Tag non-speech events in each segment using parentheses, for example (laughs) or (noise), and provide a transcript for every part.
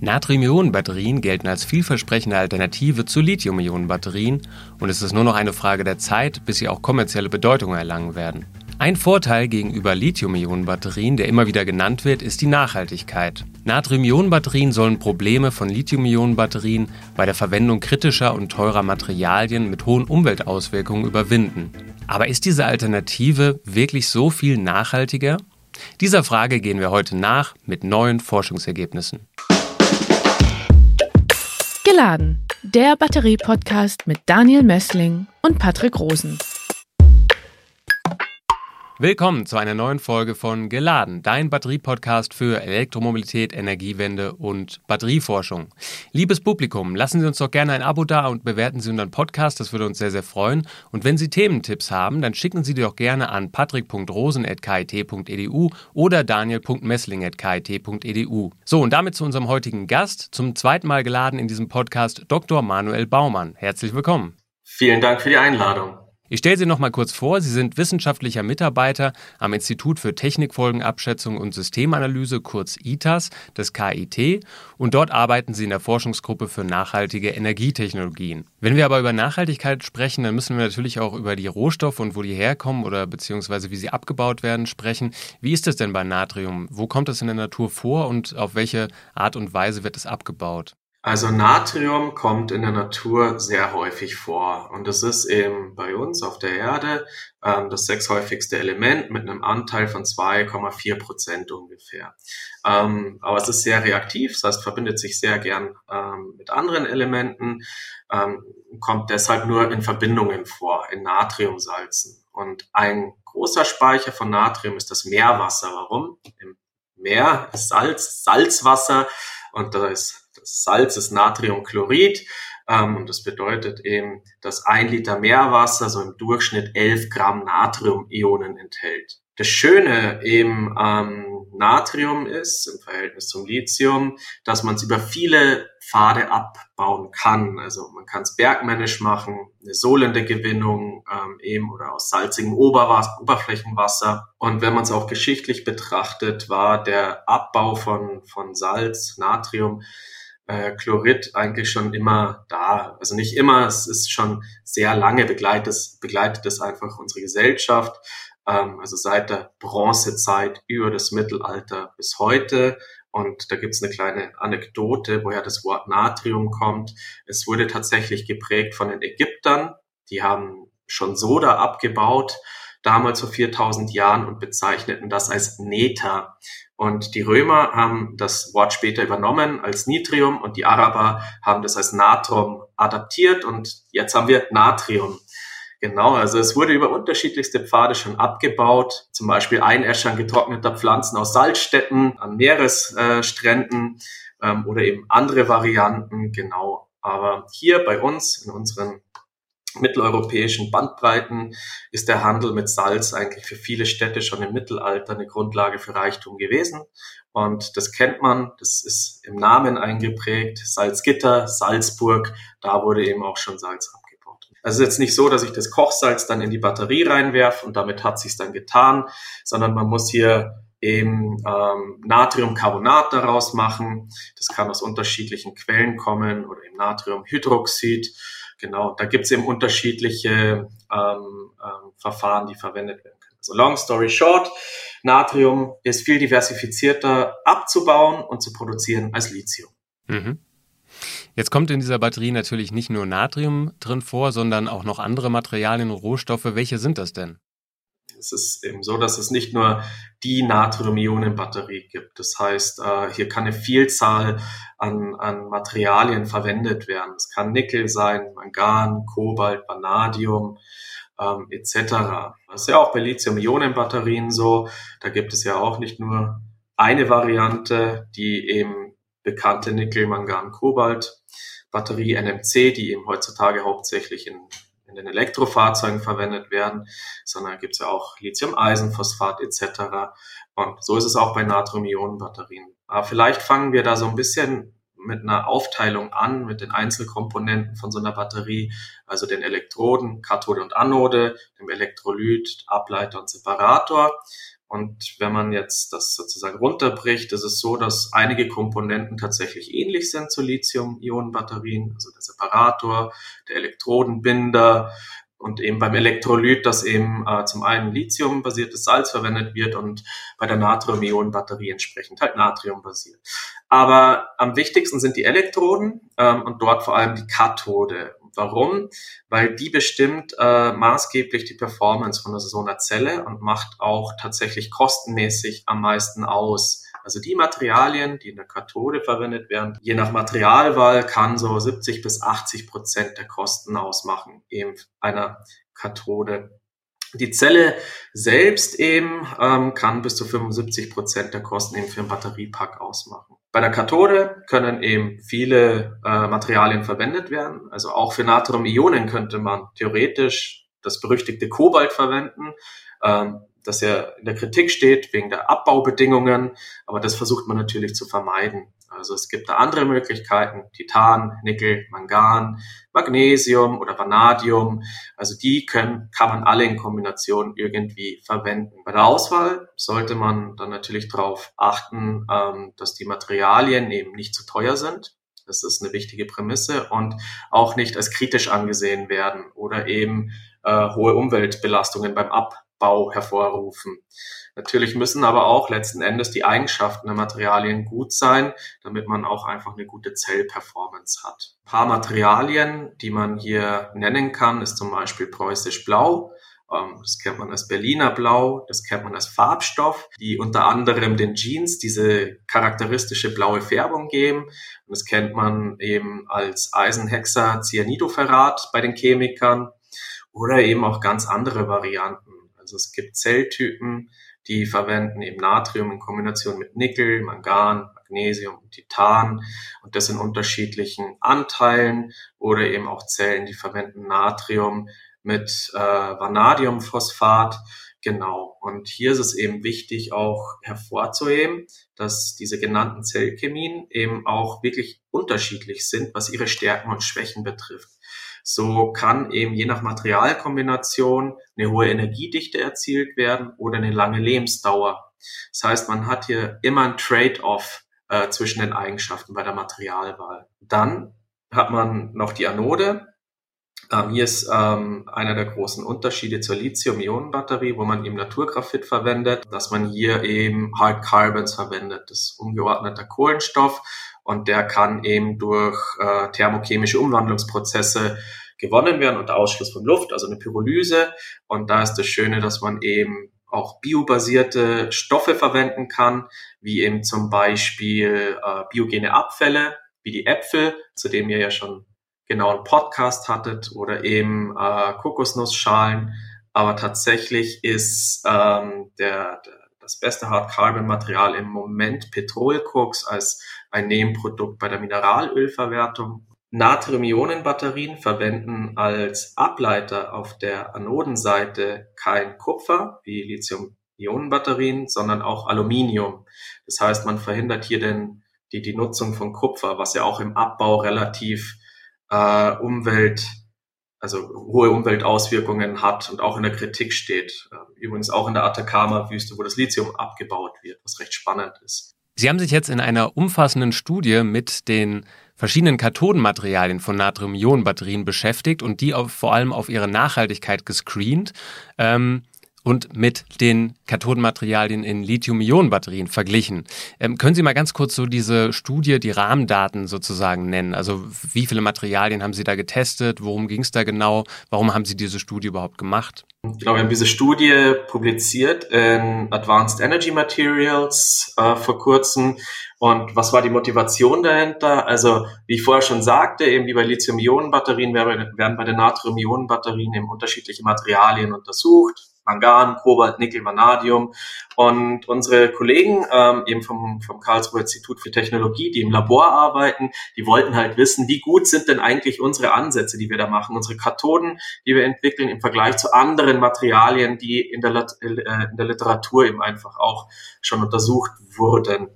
Natrium-Ionen-Batterien gelten als vielversprechende Alternative zu Lithium-Ionen-Batterien und es ist nur noch eine Frage der Zeit, bis sie auch kommerzielle Bedeutung erlangen werden. Ein Vorteil gegenüber Lithium-Ionen-Batterien, der immer wieder genannt wird, ist die Nachhaltigkeit. Natrium-Ionen-Batterien sollen Probleme von Lithium-Ionen-Batterien bei der Verwendung kritischer und teurer Materialien mit hohen Umweltauswirkungen überwinden. Aber ist diese Alternative wirklich so viel nachhaltiger? Dieser Frage gehen wir heute nach mit neuen Forschungsergebnissen. Geladen, der Batterie-Podcast mit Daniel Mössling und Patrick Rosen. Willkommen zu einer neuen Folge von Geladen, dein Batterie-Podcast für Elektromobilität, Energiewende und Batterieforschung. Liebes Publikum, lassen Sie uns doch gerne ein Abo da und bewerten Sie unseren Podcast, das würde uns sehr, sehr freuen. Und wenn Sie Thementipps haben, dann schicken Sie die doch gerne an patrick.rosen.kit.edu oder daniel.messling.kit.edu. So, und damit zu unserem heutigen Gast, zum zweiten Mal geladen in diesem Podcast, Dr. Manuel Baumann. Herzlich willkommen. Vielen Dank für die Einladung. Ich stelle Sie noch mal kurz vor. Sie sind wissenschaftlicher Mitarbeiter am Institut für Technikfolgenabschätzung und Systemanalyse, kurz ITAS, des KIT. Und dort arbeiten Sie in der Forschungsgruppe für nachhaltige Energietechnologien. Wenn wir aber über Nachhaltigkeit sprechen, dann müssen wir natürlich auch über die Rohstoffe und wo die herkommen oder beziehungsweise wie sie abgebaut werden sprechen. Wie ist es denn bei Natrium? Wo kommt es in der Natur vor und auf welche Art und Weise wird es abgebaut? Also Natrium kommt in der Natur sehr häufig vor und es ist eben bei uns auf der Erde ähm, das sechshäufigste Element mit einem Anteil von 2,4 Prozent ungefähr. Ähm, aber es ist sehr reaktiv, das heißt verbindet sich sehr gern ähm, mit anderen Elementen, ähm, kommt deshalb nur in Verbindungen vor, in Natriumsalzen. Und ein großer Speicher von Natrium ist das Meerwasser. Warum? Im Meer ist Salz, Salzwasser und da ist Salz ist Natriumchlorid. Ähm, und das bedeutet eben, dass ein Liter Meerwasser so im Durchschnitt 11 Gramm Natriumionen enthält. Das Schöne eben am Natrium ist im Verhältnis zum Lithium, dass man es über viele Pfade abbauen kann. Also man kann es bergmännisch machen, eine solende Gewinnung ähm, eben oder aus salzigem Oberwasser, Oberflächenwasser. Und wenn man es auch geschichtlich betrachtet, war der Abbau von, von Salz, Natrium, äh, Chlorid eigentlich schon immer da. Also nicht immer, es ist schon sehr lange begleitet, begleitet es einfach unsere Gesellschaft. Ähm, also seit der Bronzezeit über das Mittelalter bis heute. Und da gibt's eine kleine Anekdote, woher das Wort Natrium kommt. Es wurde tatsächlich geprägt von den Ägyptern. Die haben schon Soda abgebaut, damals vor 4000 Jahren und bezeichneten das als Neta. Und die Römer haben das Wort später übernommen als Nitrium und die Araber haben das als Natrum adaptiert und jetzt haben wir Natrium. Genau, also es wurde über unterschiedlichste Pfade schon abgebaut, zum Beispiel Einäschern getrockneter Pflanzen aus Salzstätten an Meeresstränden ähm, oder eben andere Varianten, genau. Aber hier bei uns in unseren mitteleuropäischen Bandbreiten ist der Handel mit Salz eigentlich für viele Städte schon im Mittelalter eine Grundlage für Reichtum gewesen. Und das kennt man, das ist im Namen eingeprägt, Salzgitter, Salzburg, da wurde eben auch schon Salz abgebaut. Also es ist jetzt nicht so, dass ich das Kochsalz dann in die Batterie reinwerfe und damit hat sich's dann getan, sondern man muss hier eben ähm, Natriumcarbonat daraus machen. Das kann aus unterschiedlichen Quellen kommen oder eben Natriumhydroxid Genau, da gibt es eben unterschiedliche ähm, ähm, Verfahren, die verwendet werden können. Also long story short, Natrium ist viel diversifizierter abzubauen und zu produzieren als Lithium. Mhm. Jetzt kommt in dieser Batterie natürlich nicht nur Natrium drin vor, sondern auch noch andere Materialien und Rohstoffe. Welche sind das denn? Es ist eben so, dass es nicht nur die Natrium-Ionen-Batterie gibt. Das heißt, äh, hier kann eine Vielzahl an, an Materialien verwendet werden. Es kann Nickel sein, Mangan, Kobalt, Vanadium ähm, etc. Das ist ja auch bei Lithium-Ionen-Batterien so. Da gibt es ja auch nicht nur eine Variante, die eben bekannte Nickel, Mangan, Kobalt Batterie NMC, die eben heutzutage hauptsächlich in in den Elektrofahrzeugen verwendet werden, sondern gibt es ja auch Lithium-Eisenphosphat etc. Und so ist es auch bei Natrium-Ionen-Batterien. Aber vielleicht fangen wir da so ein bisschen mit einer Aufteilung an, mit den Einzelkomponenten von so einer Batterie, also den Elektroden, Kathode und Anode, dem Elektrolyt, Ableiter und Separator. Und wenn man jetzt das sozusagen runterbricht, ist es so, dass einige Komponenten tatsächlich ähnlich sind zu Lithium-Ionen-Batterien, also der Separator, der Elektrodenbinder, und eben beim Elektrolyt, dass eben äh, zum einen Lithium-basiertes Salz verwendet wird und bei der Natrium-Ionen-Batterie entsprechend halt Natrium-basiert. Aber am wichtigsten sind die Elektroden ähm, und dort vor allem die Kathode. Warum? Weil die bestimmt äh, maßgeblich die Performance von so einer Zelle und macht auch tatsächlich kostenmäßig am meisten aus. Also die Materialien, die in der Kathode verwendet werden, je nach Materialwahl kann so 70 bis 80 Prozent der Kosten ausmachen, eben einer Kathode. Die Zelle selbst eben ähm, kann bis zu 75 Prozent der Kosten eben für einen Batteriepack ausmachen. Bei der Kathode können eben viele äh, Materialien verwendet werden. Also auch für Natrium-Ionen könnte man theoretisch das berüchtigte Kobalt verwenden. Ähm, das ja in der Kritik steht wegen der Abbaubedingungen, aber das versucht man natürlich zu vermeiden. Also es gibt da andere Möglichkeiten, Titan, Nickel, Mangan, Magnesium oder Vanadium. Also die können, kann man alle in Kombination irgendwie verwenden. Bei der Auswahl sollte man dann natürlich darauf achten, ähm, dass die Materialien eben nicht zu teuer sind. Das ist eine wichtige Prämisse und auch nicht als kritisch angesehen werden oder eben äh, hohe Umweltbelastungen beim Ab Bau hervorrufen. Natürlich müssen aber auch letzten Endes die Eigenschaften der Materialien gut sein, damit man auch einfach eine gute Zellperformance hat. Ein paar Materialien, die man hier nennen kann, ist zum Beispiel preußisch Blau. Ähm, das kennt man als Berliner Blau, das kennt man als Farbstoff, die unter anderem den Jeans diese charakteristische blaue Färbung geben. Und das kennt man eben als Eisenhexacyanidopherat bei den Chemikern oder eben auch ganz andere Varianten. Also es gibt Zelltypen, die verwenden eben Natrium in Kombination mit Nickel, Mangan, Magnesium und Titan und das in unterschiedlichen Anteilen oder eben auch Zellen, die verwenden Natrium mit äh, Vanadiumphosphat. Genau. Und hier ist es eben wichtig auch hervorzuheben, dass diese genannten Zellchemien eben auch wirklich unterschiedlich sind, was ihre Stärken und Schwächen betrifft. So kann eben je nach Materialkombination eine hohe Energiedichte erzielt werden oder eine lange Lebensdauer. Das heißt, man hat hier immer ein Trade-off äh, zwischen den Eigenschaften bei der Materialwahl. Dann hat man noch die Anode. Ähm, hier ist ähm, einer der großen Unterschiede zur Lithium-Ionen-Batterie, wo man eben Naturgraphit verwendet, dass man hier eben Hard Carbons verwendet, das ist ungeordneter Kohlenstoff und der kann eben durch äh, thermochemische Umwandlungsprozesse gewonnen werden unter Ausschluss von Luft, also eine Pyrolyse. Und da ist das Schöne, dass man eben auch biobasierte Stoffe verwenden kann, wie eben zum Beispiel äh, biogene Abfälle, wie die Äpfel, zu dem ihr ja schon genau einen Podcast hattet, oder eben äh, Kokosnussschalen. Aber tatsächlich ist ähm, der, der das beste Hard Carbon Material im Moment Petrolkoks als ein Nebenprodukt bei der Mineralölverwertung. Natrium-Ionen-Batterien verwenden als Ableiter auf der Anodenseite kein Kupfer wie Lithium-Ionen-Batterien, sondern auch Aluminium. Das heißt, man verhindert hier denn die, die Nutzung von Kupfer, was ja auch im Abbau relativ äh, Umwelt also hohe Umweltauswirkungen hat und auch in der Kritik steht. Ähm, übrigens auch in der Atacama-Wüste, wo das Lithium abgebaut wird, was recht spannend ist. Sie haben sich jetzt in einer umfassenden Studie mit den verschiedenen Kathodenmaterialien von Natrium-Ionen-Batterien beschäftigt und die vor allem auf ihre Nachhaltigkeit gescreent. Ähm, und mit den Kathodenmaterialien in Lithium-Ionen-Batterien verglichen. Ähm, können Sie mal ganz kurz so diese Studie, die Rahmendaten sozusagen nennen? Also wie viele Materialien haben Sie da getestet? Worum ging es da genau? Warum haben Sie diese Studie überhaupt gemacht? Genau, wir haben diese Studie publiziert in Advanced Energy Materials äh, vor kurzem. Und was war die Motivation dahinter? Also, wie ich vorher schon sagte, eben wie bei Lithium-Ionen-Batterien werden bei den Natrium-Ionen-Batterien eben unterschiedliche Materialien untersucht Mangan, Kobalt, Nickel, Vanadium. Und unsere Kollegen ähm, eben vom, vom Karlsruher Institut für Technologie, die im Labor arbeiten, die wollten halt wissen, wie gut sind denn eigentlich unsere Ansätze, die wir da machen, unsere Kathoden, die wir entwickeln im Vergleich zu anderen Materialien, die in der, äh, in der Literatur eben einfach auch schon untersucht wurden.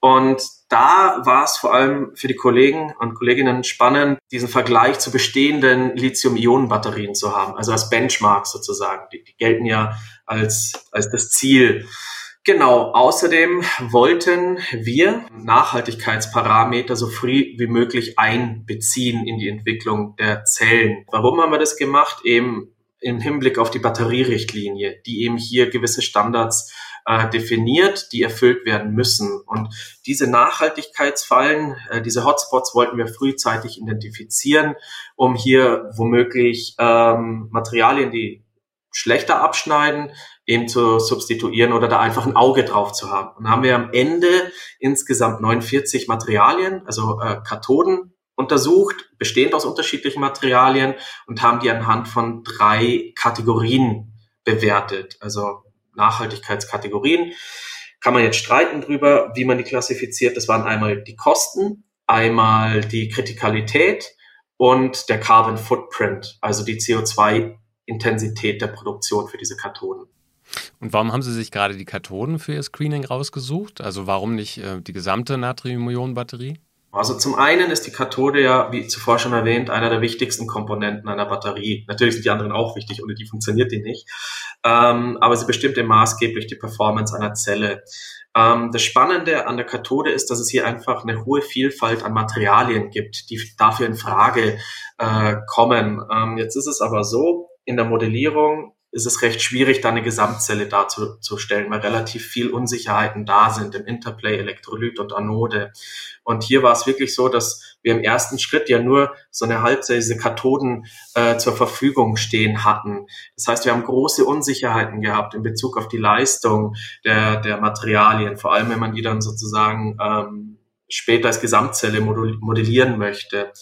Und da war es vor allem für die Kollegen und Kolleginnen spannend, diesen Vergleich zu bestehenden Lithium-Ionen-Batterien zu haben, also als Benchmark sozusagen. Die, die gelten ja als, als das Ziel. Genau, außerdem wollten wir Nachhaltigkeitsparameter so früh wie möglich einbeziehen in die Entwicklung der Zellen. Warum haben wir das gemacht? Eben im Hinblick auf die Batterierichtlinie, die eben hier gewisse Standards definiert, die erfüllt werden müssen. Und diese Nachhaltigkeitsfallen, äh, diese Hotspots wollten wir frühzeitig identifizieren, um hier womöglich ähm, Materialien, die schlechter abschneiden, eben zu substituieren oder da einfach ein Auge drauf zu haben. Und haben wir am Ende insgesamt 49 Materialien, also äh, Kathoden untersucht, bestehend aus unterschiedlichen Materialien und haben die anhand von drei Kategorien bewertet. Also Nachhaltigkeitskategorien. Kann man jetzt streiten drüber, wie man die klassifiziert. Das waren einmal die Kosten, einmal die Kritikalität und der Carbon Footprint, also die CO2-Intensität der Produktion für diese Kathoden. Und warum haben Sie sich gerade die Kathoden für Ihr Screening rausgesucht? Also warum nicht äh, die gesamte Natrium-Ionen-Batterie? Also zum einen ist die Kathode ja, wie zuvor schon erwähnt, einer der wichtigsten Komponenten einer Batterie. Natürlich sind die anderen auch wichtig, ohne die funktioniert die nicht. Ähm, aber sie bestimmt maßgeblich die Performance einer Zelle. Ähm, das Spannende an der Kathode ist, dass es hier einfach eine hohe Vielfalt an Materialien gibt, die dafür in Frage äh, kommen. Ähm, jetzt ist es aber so, in der Modellierung ist es recht schwierig, da eine Gesamtzelle darzustellen, weil relativ viel Unsicherheiten da sind im Interplay Elektrolyt und Anode. Und hier war es wirklich so, dass wir im ersten Schritt ja nur so eine Halbzelle, Kathoden äh, zur Verfügung stehen hatten. Das heißt, wir haben große Unsicherheiten gehabt in Bezug auf die Leistung der, der Materialien, vor allem wenn man die dann sozusagen ähm, später als Gesamtzelle modellieren möchte.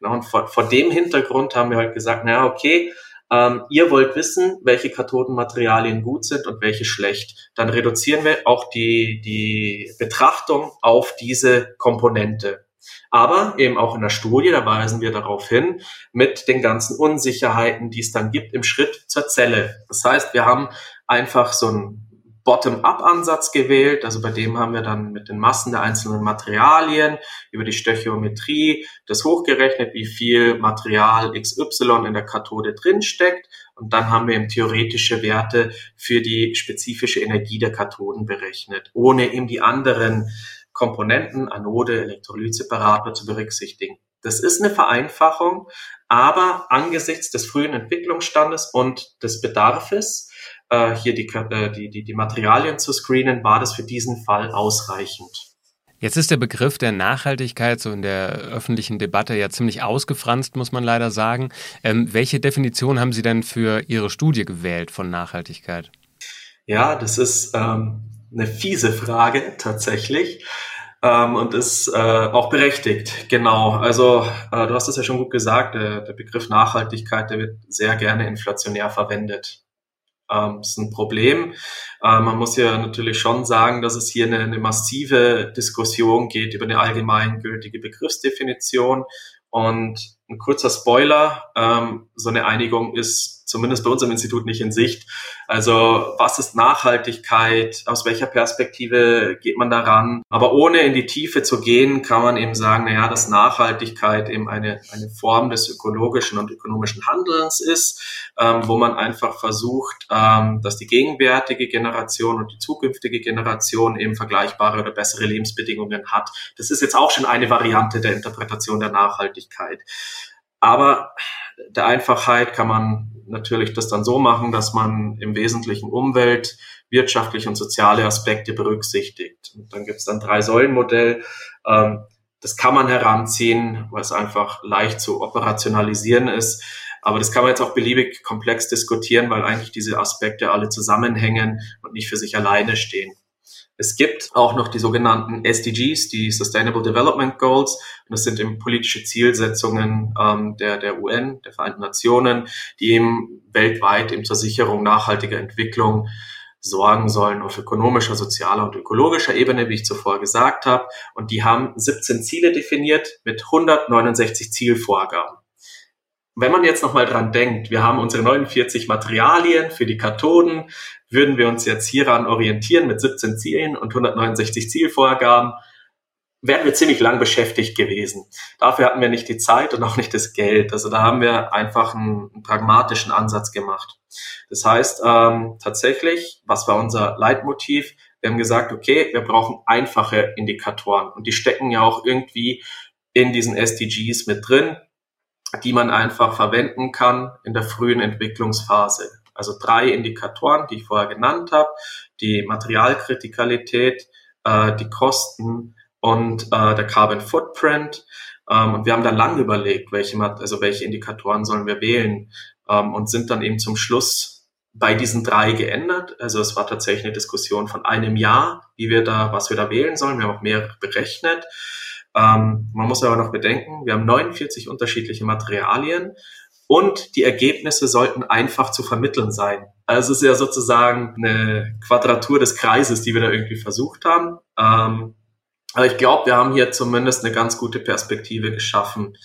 Genau, und vor, vor dem Hintergrund haben wir halt gesagt, naja, okay, ähm, ihr wollt wissen, welche Kathodenmaterialien gut sind und welche schlecht. Dann reduzieren wir auch die, die Betrachtung auf diese Komponente. Aber eben auch in der Studie, da weisen wir darauf hin, mit den ganzen Unsicherheiten, die es dann gibt im Schritt zur Zelle. Das heißt, wir haben einfach so ein Bottom-up-Ansatz gewählt. Also bei dem haben wir dann mit den Massen der einzelnen Materialien über die Stöchiometrie das hochgerechnet, wie viel Material XY in der Kathode drin steckt. Und dann haben wir eben theoretische Werte für die spezifische Energie der Kathoden berechnet, ohne eben die anderen Komponenten, Anode, Elektrolyt, Separator zu berücksichtigen. Das ist eine Vereinfachung, aber angesichts des frühen Entwicklungsstandes und des Bedarfes äh, hier die, äh, die, die, die Materialien zu screenen, war das für diesen Fall ausreichend. Jetzt ist der Begriff der Nachhaltigkeit so in der öffentlichen Debatte ja ziemlich ausgefranst, muss man leider sagen. Ähm, welche Definition haben Sie denn für Ihre Studie gewählt von Nachhaltigkeit? Ja, das ist ähm, eine fiese Frage (laughs) tatsächlich ähm, und ist äh, auch berechtigt. Genau. Also äh, du hast es ja schon gut gesagt. Der, der Begriff Nachhaltigkeit, der wird sehr gerne inflationär verwendet ähm, ist ein Problem. Äh, man muss ja natürlich schon sagen, dass es hier eine, eine massive Diskussion geht über eine allgemeingültige Begriffsdefinition. Und ein kurzer Spoiler, ähm, so eine Einigung ist zumindest bei uns im Institut nicht in Sicht. Also was ist Nachhaltigkeit? Aus welcher Perspektive geht man daran? Aber ohne in die Tiefe zu gehen, kann man eben sagen, naja, dass Nachhaltigkeit eben eine, eine Form des ökologischen und ökonomischen Handelns ist, ähm, wo man einfach versucht, ähm, dass die gegenwärtige Generation und die zukünftige Generation eben vergleichbare oder bessere Lebensbedingungen hat. Das ist jetzt auch schon eine Variante der Interpretation der Nachhaltigkeit. Aber der Einfachheit kann man natürlich das dann so machen, dass man im Wesentlichen Umwelt, wirtschaftliche und soziale Aspekte berücksichtigt. Und dann gibt es dann drei Säulenmodell. Ähm, das kann man heranziehen, weil es einfach leicht zu operationalisieren ist. Aber das kann man jetzt auch beliebig komplex diskutieren, weil eigentlich diese Aspekte alle zusammenhängen und nicht für sich alleine stehen. Es gibt auch noch die sogenannten SDGs, die Sustainable Development Goals. Und das sind eben politische Zielsetzungen ähm, der, der UN, der Vereinten Nationen, die eben weltweit eben zur Sicherung nachhaltiger Entwicklung sorgen sollen auf ökonomischer, sozialer und ökologischer Ebene, wie ich zuvor gesagt habe. Und die haben 17 Ziele definiert mit 169 Zielvorgaben. Wenn man jetzt nochmal dran denkt, wir haben unsere 49 Materialien für die Kathoden, würden wir uns jetzt hieran orientieren mit 17 Zielen und 169 Zielvorgaben, wären wir ziemlich lang beschäftigt gewesen. Dafür hatten wir nicht die Zeit und auch nicht das Geld. Also da haben wir einfach einen, einen pragmatischen Ansatz gemacht. Das heißt, ähm, tatsächlich, was war unser Leitmotiv? Wir haben gesagt, okay, wir brauchen einfache Indikatoren und die stecken ja auch irgendwie in diesen SDGs mit drin, die man einfach verwenden kann in der frühen Entwicklungsphase. Also drei Indikatoren, die ich vorher genannt habe, die Materialkritikalität, äh, die Kosten und äh, der Carbon Footprint. Ähm, und wir haben da lange überlegt, welche, also welche Indikatoren sollen wir wählen ähm, und sind dann eben zum Schluss bei diesen drei geändert. Also es war tatsächlich eine Diskussion von einem Jahr, wie wir da, was wir da wählen sollen. Wir haben auch mehrere berechnet. Ähm, man muss aber noch bedenken, wir haben 49 unterschiedliche Materialien und die Ergebnisse sollten einfach zu vermitteln sein. Also es ist ja sozusagen eine Quadratur des Kreises, die wir da irgendwie versucht haben. Ähm, aber ich glaube, wir haben hier zumindest eine ganz gute Perspektive geschaffen.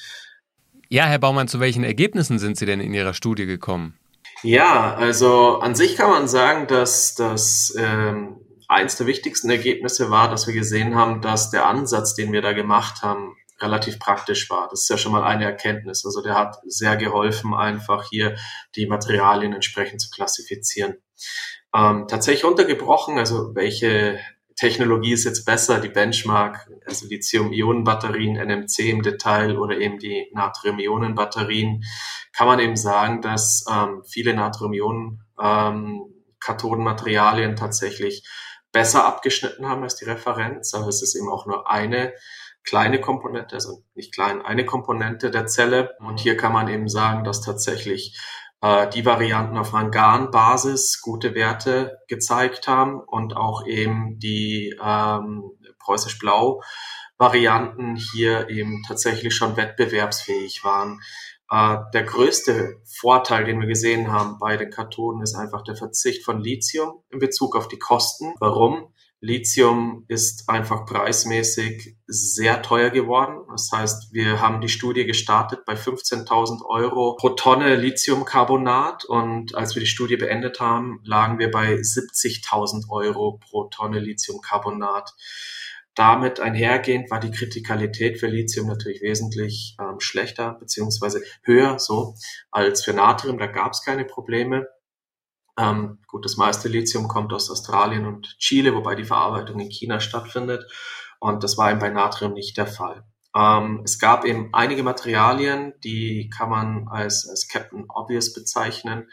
Ja, Herr Baumann, zu welchen Ergebnissen sind Sie denn in Ihrer Studie gekommen? Ja, also an sich kann man sagen, dass das ähm, eins der wichtigsten Ergebnisse war, dass wir gesehen haben, dass der Ansatz, den wir da gemacht haben, relativ praktisch war. Das ist ja schon mal eine Erkenntnis. Also der hat sehr geholfen, einfach hier die Materialien entsprechend zu klassifizieren. Ähm, tatsächlich untergebrochen, also welche Technologie ist jetzt besser, die Benchmark, also Lithium-Ionen-Batterien, NMC im Detail oder eben die Natrium-Ionen-Batterien, kann man eben sagen, dass ähm, viele Natrium-Ionen-Kathodenmaterialien ähm, tatsächlich besser abgeschnitten haben als die Referenz, aber es ist eben auch nur eine kleine Komponente, also nicht klein, eine Komponente der Zelle. Und hier kann man eben sagen, dass tatsächlich äh, die Varianten auf Mangan-Basis gute Werte gezeigt haben und auch eben die ähm, preußisch-blau Varianten hier eben tatsächlich schon wettbewerbsfähig waren. Äh, der größte Vorteil, den wir gesehen haben bei den Kathoden, ist einfach der Verzicht von Lithium in Bezug auf die Kosten. Warum? Lithium ist einfach preismäßig sehr teuer geworden. Das heißt, wir haben die Studie gestartet bei 15.000 Euro pro Tonne Lithiumcarbonat und als wir die Studie beendet haben, lagen wir bei 70.000 Euro pro Tonne Lithiumcarbonat. Damit einhergehend war die Kritikalität für Lithium natürlich wesentlich ähm, schlechter beziehungsweise höher so als für Natrium. Da gab es keine Probleme. Ähm, gut, das meiste Lithium kommt aus Australien und Chile, wobei die Verarbeitung in China stattfindet. Und das war eben bei Natrium nicht der Fall. Ähm, es gab eben einige Materialien, die kann man als, als Captain Obvious bezeichnen,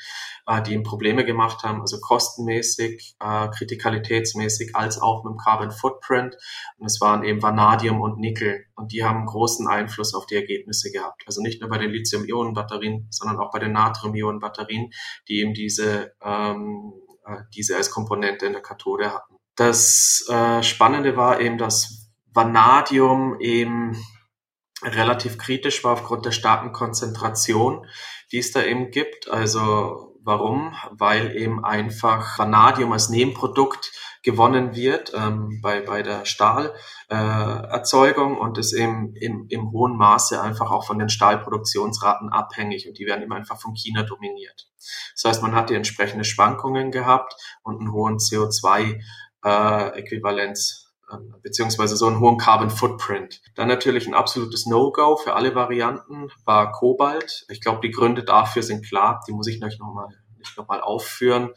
äh, die ihm Probleme gemacht haben, also kostenmäßig, äh, kritikalitätsmäßig, als auch mit dem Carbon Footprint. Und es waren eben Vanadium und Nickel. Und die haben großen Einfluss auf die Ergebnisse gehabt. Also nicht nur bei den Lithium-Ionen-Batterien, sondern auch bei den Natrium-Ionen-Batterien, die eben diese, ähm, äh, diese als Komponente in der Kathode hatten. Das äh, Spannende war eben, dass Vanadium eben relativ kritisch war aufgrund der starken Konzentration, die es da eben gibt. Also warum? Weil eben einfach Vanadium als Nebenprodukt gewonnen wird ähm, bei, bei der Stahlerzeugung äh, und ist eben im, im hohen Maße einfach auch von den Stahlproduktionsraten abhängig und die werden eben einfach von China dominiert. Das heißt, man hat die entsprechende Schwankungen gehabt und einen hohen CO2-Äquivalenz. Äh, beziehungsweise so einen hohen Carbon Footprint. Dann natürlich ein absolutes No-Go für alle Varianten war Kobalt. Ich glaube, die Gründe dafür sind klar, die muss ich euch nochmal nicht nochmal aufführen.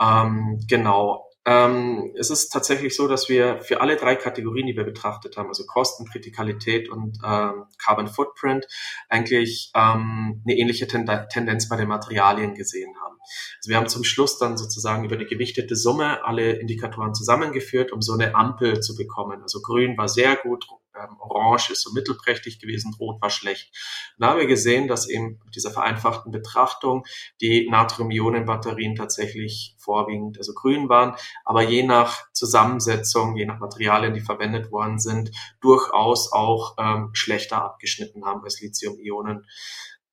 Ähm, genau. Ähm, es ist tatsächlich so, dass wir für alle drei Kategorien, die wir betrachtet haben, also Kosten, Kritikalität und ähm, Carbon Footprint, eigentlich ähm, eine ähnliche Tend Tendenz bei den Materialien gesehen haben. Also wir haben zum Schluss dann sozusagen über eine gewichtete Summe alle Indikatoren zusammengeführt, um so eine Ampel zu bekommen. Also grün war sehr gut, ähm, Orange ist so mittelprächtig gewesen, Rot war schlecht. Da haben wir gesehen, dass eben mit dieser vereinfachten Betrachtung die Natrium-Ionen-Batterien tatsächlich vorwiegend, also grün waren, aber je nach Zusammensetzung, je nach Materialien, die verwendet worden sind, durchaus auch ähm, schlechter abgeschnitten haben als Lithium-Ionen.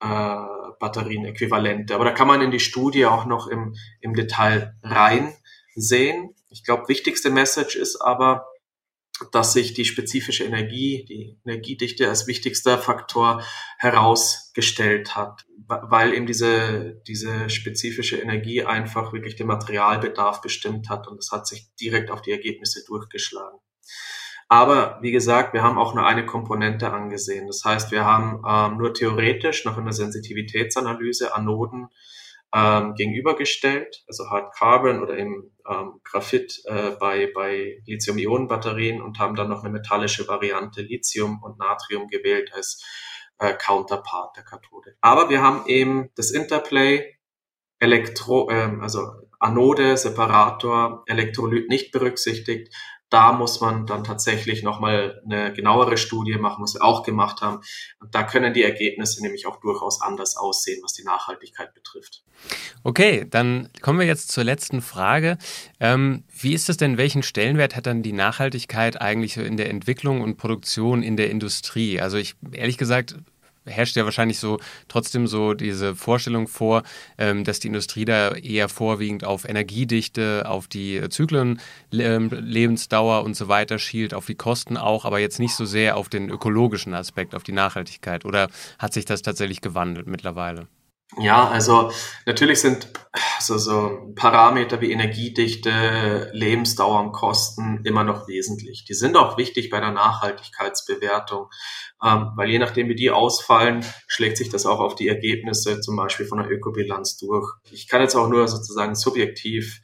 Äh, Batterien-Äquivalente. Aber da kann man in die Studie auch noch im, im Detail reinsehen. Ich glaube, wichtigste Message ist aber, dass sich die spezifische Energie, die Energiedichte als wichtigster Faktor herausgestellt hat, weil eben diese, diese spezifische Energie einfach wirklich den Materialbedarf bestimmt hat und das hat sich direkt auf die Ergebnisse durchgeschlagen. Aber wie gesagt, wir haben auch nur eine Komponente angesehen. Das heißt, wir haben ähm, nur theoretisch noch in der Sensitivitätsanalyse Anoden ähm, gegenübergestellt, also Hard Carbon oder eben ähm, Graphit äh, bei, bei Lithium-Ionen-Batterien und haben dann noch eine metallische Variante Lithium und Natrium gewählt als äh, Counterpart der Kathode. Aber wir haben eben das Interplay Elektro, ähm, also Anode, Separator, Elektrolyt nicht berücksichtigt da muss man dann tatsächlich nochmal eine genauere Studie machen, was wir auch gemacht haben. Und da können die Ergebnisse nämlich auch durchaus anders aussehen, was die Nachhaltigkeit betrifft. Okay, dann kommen wir jetzt zur letzten Frage. Ähm, wie ist es denn, welchen Stellenwert hat dann die Nachhaltigkeit eigentlich in der Entwicklung und Produktion in der Industrie? Also ich, ehrlich gesagt, herrscht ja wahrscheinlich so trotzdem so diese Vorstellung vor, ähm, dass die Industrie da eher vorwiegend auf Energiedichte, auf die Zyklen, ähm, Lebensdauer und so weiter schielt, auf die Kosten auch, aber jetzt nicht so sehr auf den ökologischen Aspekt, auf die Nachhaltigkeit. Oder hat sich das tatsächlich gewandelt mittlerweile? Ja, also natürlich sind so, so Parameter wie Energiedichte, Lebensdauer und Kosten immer noch wesentlich. Die sind auch wichtig bei der Nachhaltigkeitsbewertung, ähm, weil je nachdem, wie die ausfallen, schlägt sich das auch auf die Ergebnisse zum Beispiel von der Ökobilanz durch. Ich kann jetzt auch nur sozusagen subjektiv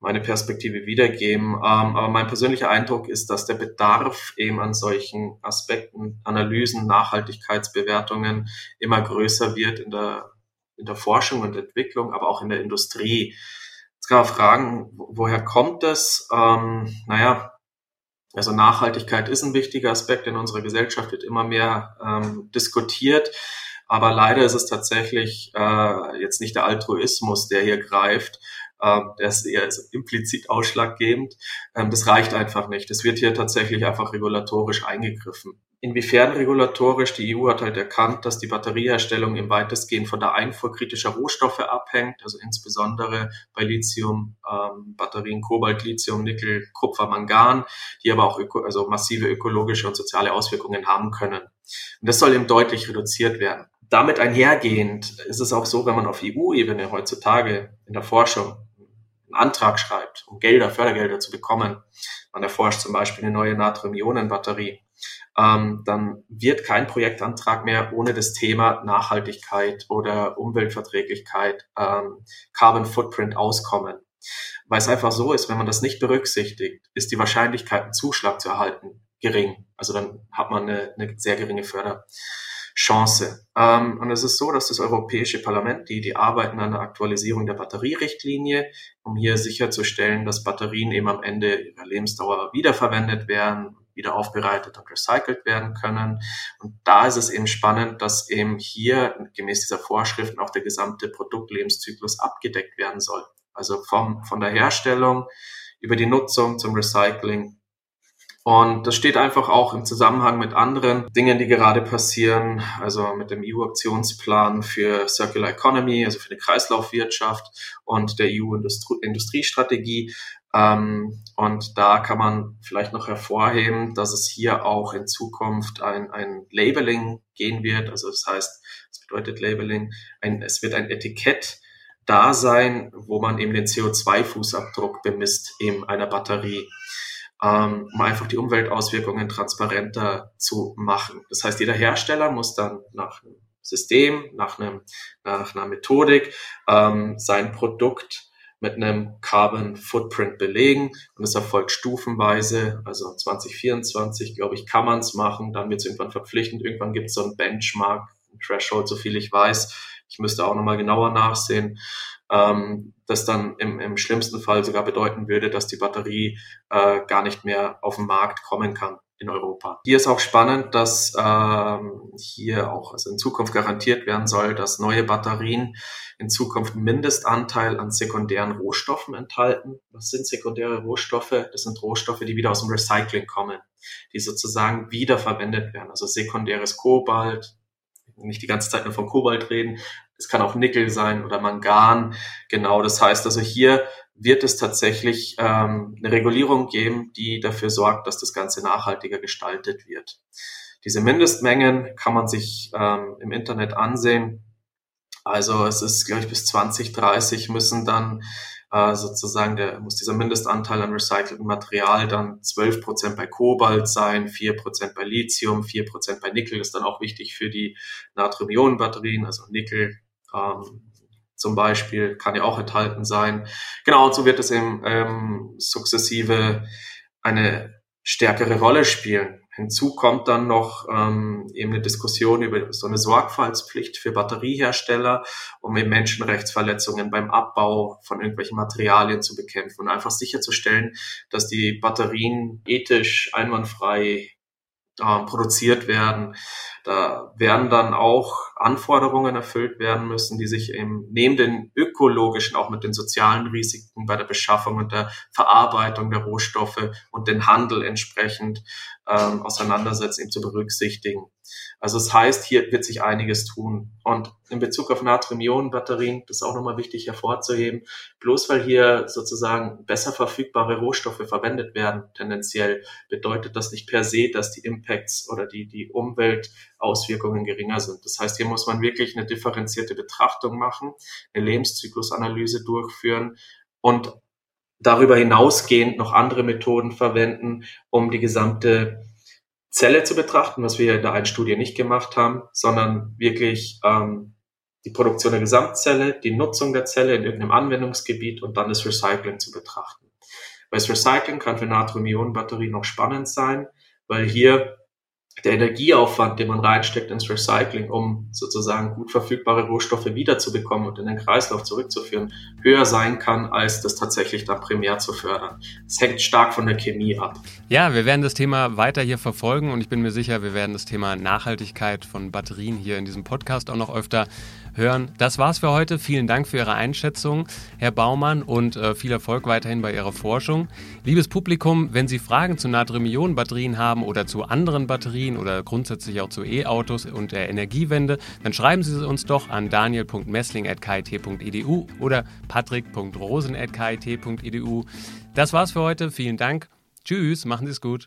meine Perspektive wiedergeben. Ähm, aber mein persönlicher Eindruck ist, dass der Bedarf eben an solchen Aspekten, Analysen, Nachhaltigkeitsbewertungen immer größer wird in der in der Forschung und Entwicklung, aber auch in der Industrie. Jetzt kann man fragen, woher kommt das? Ähm, naja, also Nachhaltigkeit ist ein wichtiger Aspekt in unserer Gesellschaft, wird immer mehr ähm, diskutiert. Aber leider ist es tatsächlich äh, jetzt nicht der Altruismus, der hier greift. Ähm, der ist eher implizit ausschlaggebend. Ähm, das reicht einfach nicht. Es wird hier tatsächlich einfach regulatorisch eingegriffen. Inwiefern regulatorisch? Die EU hat halt erkannt, dass die Batterieherstellung im weitestgehend von der Einfuhr kritischer Rohstoffe abhängt, also insbesondere bei Lithium, ähm, Batterien, Kobalt, Lithium, Nickel, Kupfer, Mangan, die aber auch öko also massive ökologische und soziale Auswirkungen haben können. Und das soll eben deutlich reduziert werden. Damit einhergehend ist es auch so, wenn man auf EU-Ebene heutzutage in der Forschung einen Antrag schreibt, um Gelder, Fördergelder zu bekommen, man erforscht zum Beispiel eine neue Natrium-Ionen-Batterie, ähm, dann wird kein Projektantrag mehr ohne das Thema Nachhaltigkeit oder Umweltverträglichkeit, ähm, Carbon Footprint auskommen. Weil es einfach so ist, wenn man das nicht berücksichtigt, ist die Wahrscheinlichkeit, einen Zuschlag zu erhalten, gering. Also dann hat man eine, eine sehr geringe Förderchance. Ähm, und es ist so, dass das Europäische Parlament, die, die arbeiten an der Aktualisierung der Batterierichtlinie, um hier sicherzustellen, dass Batterien eben am Ende ihrer Lebensdauer wiederverwendet werden, wieder aufbereitet und recycelt werden können. Und da ist es eben spannend, dass eben hier gemäß dieser Vorschriften auch der gesamte Produktlebenszyklus abgedeckt werden soll. Also vom, von der Herstellung über die Nutzung zum Recycling und das steht einfach auch im Zusammenhang mit anderen Dingen, die gerade passieren, also mit dem EU-Aktionsplan für Circular Economy, also für eine Kreislaufwirtschaft und der EU-Industriestrategie. Ähm, und da kann man vielleicht noch hervorheben, dass es hier auch in Zukunft ein, ein Labeling gehen wird. Also das heißt, es bedeutet Labeling, ein, es wird ein Etikett da sein, wo man eben den CO2-Fußabdruck bemisst in einer Batterie, ähm, um einfach die Umweltauswirkungen transparenter zu machen. Das heißt, jeder Hersteller muss dann nach einem System, nach, einem, nach einer Methodik ähm, sein Produkt mit einem Carbon Footprint belegen und es erfolgt stufenweise. Also 2024, glaube ich, kann man es machen. Dann wird es irgendwann verpflichtend. Irgendwann gibt es so ein Benchmark, ein Threshold, so viel ich weiß. Ich müsste auch nochmal genauer nachsehen. Ähm, das dann im, im schlimmsten Fall sogar bedeuten würde, dass die Batterie äh, gar nicht mehr auf den Markt kommen kann in Europa. Hier ist auch spannend, dass ähm, hier auch also in Zukunft garantiert werden soll, dass neue Batterien in Zukunft einen Mindestanteil an sekundären Rohstoffen enthalten. Was sind sekundäre Rohstoffe? Das sind Rohstoffe, die wieder aus dem Recycling kommen, die sozusagen wiederverwendet werden. Also sekundäres Kobalt, nicht die ganze Zeit nur von Kobalt reden. Es kann auch Nickel sein oder Mangan. Genau, das heißt also hier wird es tatsächlich ähm, eine Regulierung geben, die dafür sorgt, dass das Ganze nachhaltiger gestaltet wird. Diese Mindestmengen kann man sich ähm, im Internet ansehen. Also es ist, glaube ich, bis 2030 müssen dann äh, sozusagen, der muss dieser Mindestanteil an recyceltem Material dann 12 Prozent bei Kobalt sein, 4 Prozent bei Lithium, 4 Prozent bei Nickel. Ist dann auch wichtig für die Natrium-Ionen-Batterien, also Nickel. Ähm, zum Beispiel kann ja auch enthalten sein. Genau, und so wird es eben ähm, sukzessive eine stärkere Rolle spielen. Hinzu kommt dann noch ähm, eben eine Diskussion über so eine Sorgfaltspflicht für Batteriehersteller, um eben Menschenrechtsverletzungen beim Abbau von irgendwelchen Materialien zu bekämpfen und einfach sicherzustellen, dass die Batterien ethisch einwandfrei äh, produziert werden. Da werden dann auch Anforderungen erfüllt werden müssen, die sich eben neben den ökologischen auch mit den sozialen Risiken bei der Beschaffung und der Verarbeitung der Rohstoffe und den Handel entsprechend ähm, auseinandersetzen, eben zu berücksichtigen. Also es das heißt, hier wird sich einiges tun. Und in Bezug auf Natrium-Ionen-Batterien, das ist auch nochmal wichtig hervorzuheben, bloß weil hier sozusagen besser verfügbare Rohstoffe verwendet werden, tendenziell bedeutet das nicht per se, dass die Impacts oder die, die Umweltauswirkungen geringer sind. Das heißt, hier muss man wirklich eine differenzierte Betrachtung machen, eine Lebenszyklusanalyse durchführen und darüber hinausgehend noch andere Methoden verwenden, um die gesamte Zelle zu betrachten, was wir in der einen Studie nicht gemacht haben, sondern wirklich ähm, die Produktion der Gesamtzelle, die Nutzung der Zelle in irgendeinem Anwendungsgebiet und dann das Recycling zu betrachten. Weil das Recycling kann für Natrium-Ionen-Batterien noch spannend sein, weil hier der Energieaufwand, den man reinsteckt ins Recycling, um sozusagen gut verfügbare Rohstoffe wiederzubekommen und in den Kreislauf zurückzuführen, höher sein kann, als das tatsächlich dann primär zu fördern. Es hängt stark von der Chemie ab. Ja, wir werden das Thema weiter hier verfolgen und ich bin mir sicher, wir werden das Thema Nachhaltigkeit von Batterien hier in diesem Podcast auch noch öfter hören. Das war's für heute. Vielen Dank für Ihre Einschätzung, Herr Baumann, und äh, viel Erfolg weiterhin bei Ihrer Forschung. Liebes Publikum, wenn Sie Fragen zu Natrium-Ionen-Batterien haben oder zu anderen Batterien oder grundsätzlich auch zu E-Autos und der Energiewende, dann schreiben Sie uns doch an daniel.messling.kit.edu oder patrick.rosen.kit.edu. Das war's für heute. Vielen Dank. Tschüss, machen Sie es gut.